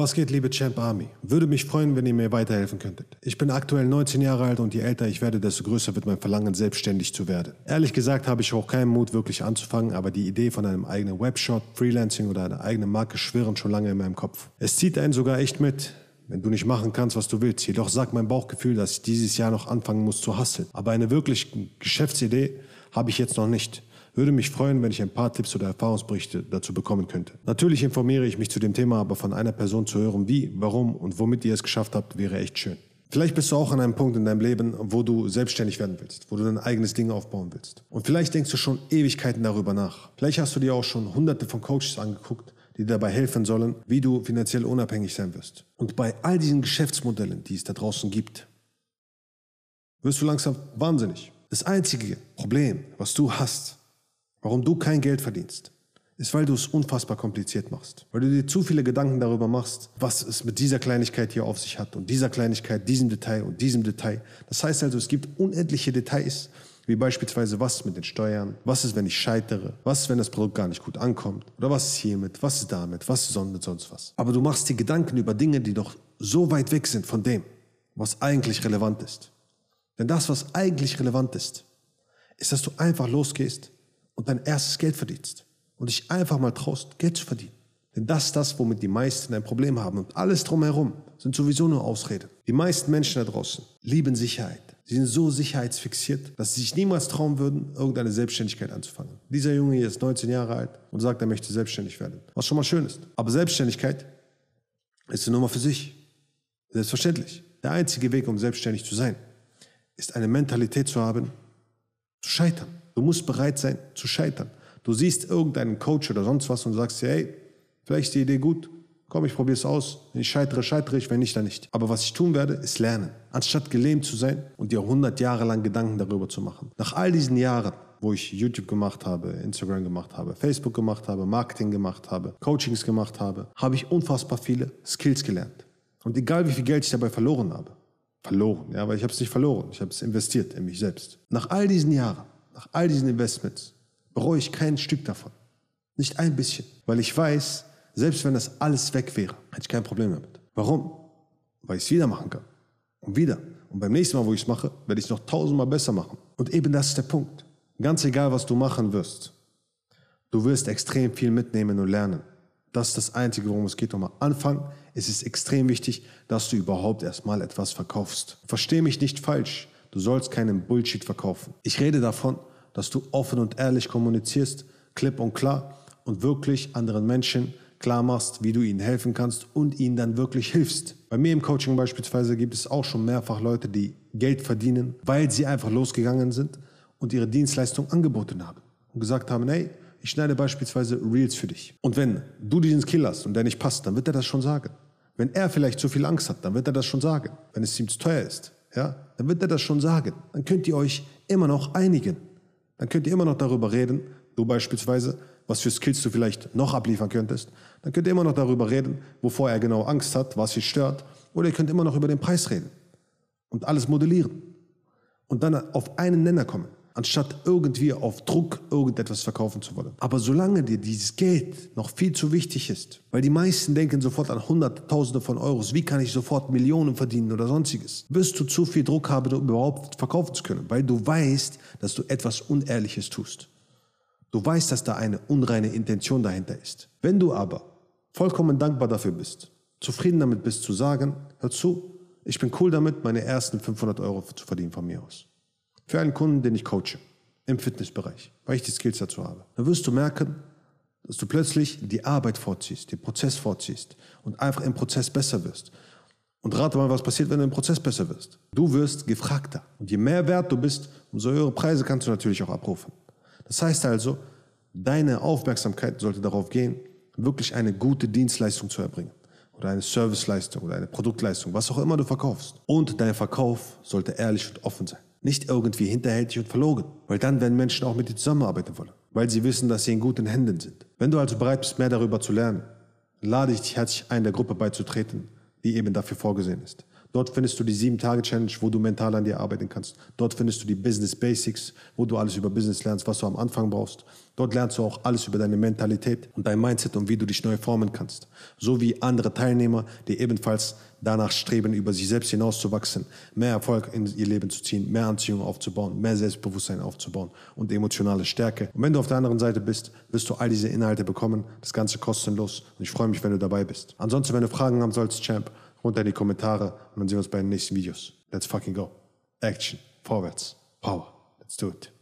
Was geht, liebe Champ Army? Würde mich freuen, wenn ihr mir weiterhelfen könntet. Ich bin aktuell 19 Jahre alt und je älter ich werde, desto größer wird mein Verlangen, selbstständig zu werden. Ehrlich gesagt habe ich auch keinen Mut, wirklich anzufangen, aber die Idee von einem eigenen Webshop, Freelancing oder einer eigenen Marke schwirren schon lange in meinem Kopf. Es zieht einen sogar echt mit, wenn du nicht machen kannst, was du willst. Jedoch sagt mein Bauchgefühl, dass ich dieses Jahr noch anfangen muss zu hasseln. Aber eine wirklich Geschäftsidee habe ich jetzt noch nicht. Würde mich freuen, wenn ich ein paar Tipps oder Erfahrungsberichte dazu bekommen könnte. Natürlich informiere ich mich zu dem Thema, aber von einer Person zu hören, wie, warum und womit ihr es geschafft habt, wäre echt schön. Vielleicht bist du auch an einem Punkt in deinem Leben, wo du selbstständig werden willst, wo du dein eigenes Ding aufbauen willst. Und vielleicht denkst du schon Ewigkeiten darüber nach. Vielleicht hast du dir auch schon hunderte von Coaches angeguckt, die dabei helfen sollen, wie du finanziell unabhängig sein wirst. Und bei all diesen Geschäftsmodellen, die es da draußen gibt, wirst du langsam wahnsinnig. Das einzige Problem, was du hast, Warum du kein Geld verdienst, ist, weil du es unfassbar kompliziert machst. Weil du dir zu viele Gedanken darüber machst, was es mit dieser Kleinigkeit hier auf sich hat und dieser Kleinigkeit, diesem Detail und diesem Detail. Das heißt also, es gibt unendliche Details, wie beispielsweise, was mit den Steuern, was ist, wenn ich scheitere, was ist, wenn das Produkt gar nicht gut ankommt, oder was ist hiermit, was ist damit, was ist mit sonst was. Aber du machst dir Gedanken über Dinge, die doch so weit weg sind von dem, was eigentlich relevant ist. Denn das, was eigentlich relevant ist, ist, dass du einfach losgehst und dein erstes Geld verdienst und dich einfach mal traust, Geld zu verdienen. Denn das ist das, womit die meisten ein Problem haben. Und alles drumherum sind sowieso nur Ausreden. Die meisten Menschen da draußen lieben Sicherheit. Sie sind so sicherheitsfixiert, dass sie sich niemals trauen würden, irgendeine Selbstständigkeit anzufangen. Dieser Junge hier ist 19 Jahre alt und sagt, er möchte selbstständig werden. Was schon mal schön ist. Aber Selbstständigkeit ist eine Nummer für sich. Selbstverständlich. Der einzige Weg, um selbstständig zu sein, ist eine Mentalität zu haben, zu scheitern. Du musst bereit sein zu scheitern. Du siehst irgendeinen Coach oder sonst was und sagst dir, hey, vielleicht ist die Idee gut, komm, ich probiere es aus. Wenn ich scheitere, scheitere ich, wenn nicht, dann nicht. Aber was ich tun werde, ist lernen. Anstatt gelähmt zu sein und dir 100 Jahre lang Gedanken darüber zu machen. Nach all diesen Jahren, wo ich YouTube gemacht habe, Instagram gemacht habe, Facebook gemacht habe, Marketing gemacht habe, Coachings gemacht habe, habe ich unfassbar viele Skills gelernt. Und egal wie viel Geld ich dabei verloren habe, verloren, ja, aber ich habe es nicht verloren, ich habe es investiert in mich selbst. Nach all diesen Jahren nach all diesen Investments bereue ich kein Stück davon. Nicht ein bisschen. Weil ich weiß, selbst wenn das alles weg wäre, hätte ich kein Problem damit. Warum? Weil ich es wieder machen kann. Und wieder. Und beim nächsten Mal, wo ich es mache, werde ich es noch tausendmal besser machen. Und eben das ist der Punkt. Ganz egal, was du machen wirst, du wirst extrem viel mitnehmen und lernen. Das ist das Einzige, worum es geht. Und am Anfang ist es extrem wichtig, dass du überhaupt erstmal etwas verkaufst. Versteh mich nicht falsch. Du sollst keinen Bullshit verkaufen. Ich rede davon, dass du offen und ehrlich kommunizierst, klipp und klar und wirklich anderen Menschen klar machst, wie du ihnen helfen kannst und ihnen dann wirklich hilfst. Bei mir im Coaching beispielsweise gibt es auch schon mehrfach Leute, die Geld verdienen, weil sie einfach losgegangen sind und ihre Dienstleistung angeboten haben und gesagt haben, hey, ich schneide beispielsweise Reels für dich. Und wenn du diesen Skill hast und der nicht passt, dann wird er das schon sagen. Wenn er vielleicht zu viel Angst hat, dann wird er das schon sagen. Wenn es ihm zu teuer ist, ja, dann wird er das schon sagen. Dann könnt ihr euch immer noch einigen. Dann könnt ihr immer noch darüber reden, du beispielsweise, was für Skills du vielleicht noch abliefern könntest. Dann könnt ihr immer noch darüber reden, wovor er genau Angst hat, was ihn stört. Oder ihr könnt immer noch über den Preis reden und alles modellieren. Und dann auf einen Nenner kommen anstatt irgendwie auf Druck irgendetwas verkaufen zu wollen. Aber solange dir dieses Geld noch viel zu wichtig ist, weil die meisten denken sofort an Hunderttausende von Euros, wie kann ich sofort Millionen verdienen oder sonstiges, wirst du zu viel Druck haben, um überhaupt verkaufen zu können, weil du weißt, dass du etwas Unehrliches tust. Du weißt, dass da eine unreine Intention dahinter ist. Wenn du aber vollkommen dankbar dafür bist, zufrieden damit bist zu sagen, hör zu, ich bin cool damit, meine ersten 500 Euro zu verdienen von mir aus für einen Kunden, den ich coache im Fitnessbereich, weil ich die Skills dazu habe. Dann wirst du merken, dass du plötzlich die Arbeit vorziehst, den Prozess vorziehst und einfach im Prozess besser wirst. Und rate mal, was passiert, wenn du im Prozess besser wirst. Du wirst gefragter. Und je mehr wert du bist, umso höhere Preise kannst du natürlich auch abrufen. Das heißt also, deine Aufmerksamkeit sollte darauf gehen, wirklich eine gute Dienstleistung zu erbringen. Oder eine Serviceleistung oder eine Produktleistung, was auch immer du verkaufst. Und dein Verkauf sollte ehrlich und offen sein. Nicht irgendwie hinterhältig und verlogen, weil dann werden Menschen auch mit dir zusammenarbeiten wollen, weil sie wissen, dass sie in guten Händen sind. Wenn du also bereit bist, mehr darüber zu lernen, lade ich dich herzlich ein, der Gruppe beizutreten, die eben dafür vorgesehen ist. Dort findest du die 7-Tage-Challenge, wo du mental an dir arbeiten kannst. Dort findest du die Business Basics, wo du alles über Business lernst, was du am Anfang brauchst. Dort lernst du auch alles über deine Mentalität und dein Mindset und wie du dich neu formen kannst. So wie andere Teilnehmer, die ebenfalls danach streben, über sich selbst hinauszuwachsen, mehr Erfolg in ihr Leben zu ziehen, mehr Anziehung aufzubauen, mehr Selbstbewusstsein aufzubauen und emotionale Stärke. Und wenn du auf der anderen Seite bist, wirst du all diese Inhalte bekommen, das Ganze kostenlos und ich freue mich, wenn du dabei bist. Ansonsten, wenn du Fragen haben sollst, Champ, runter in die Kommentare und dann sehen wir uns bei den nächsten Videos. Let's fucking go. Action. Vorwärts. Power. Let's do it.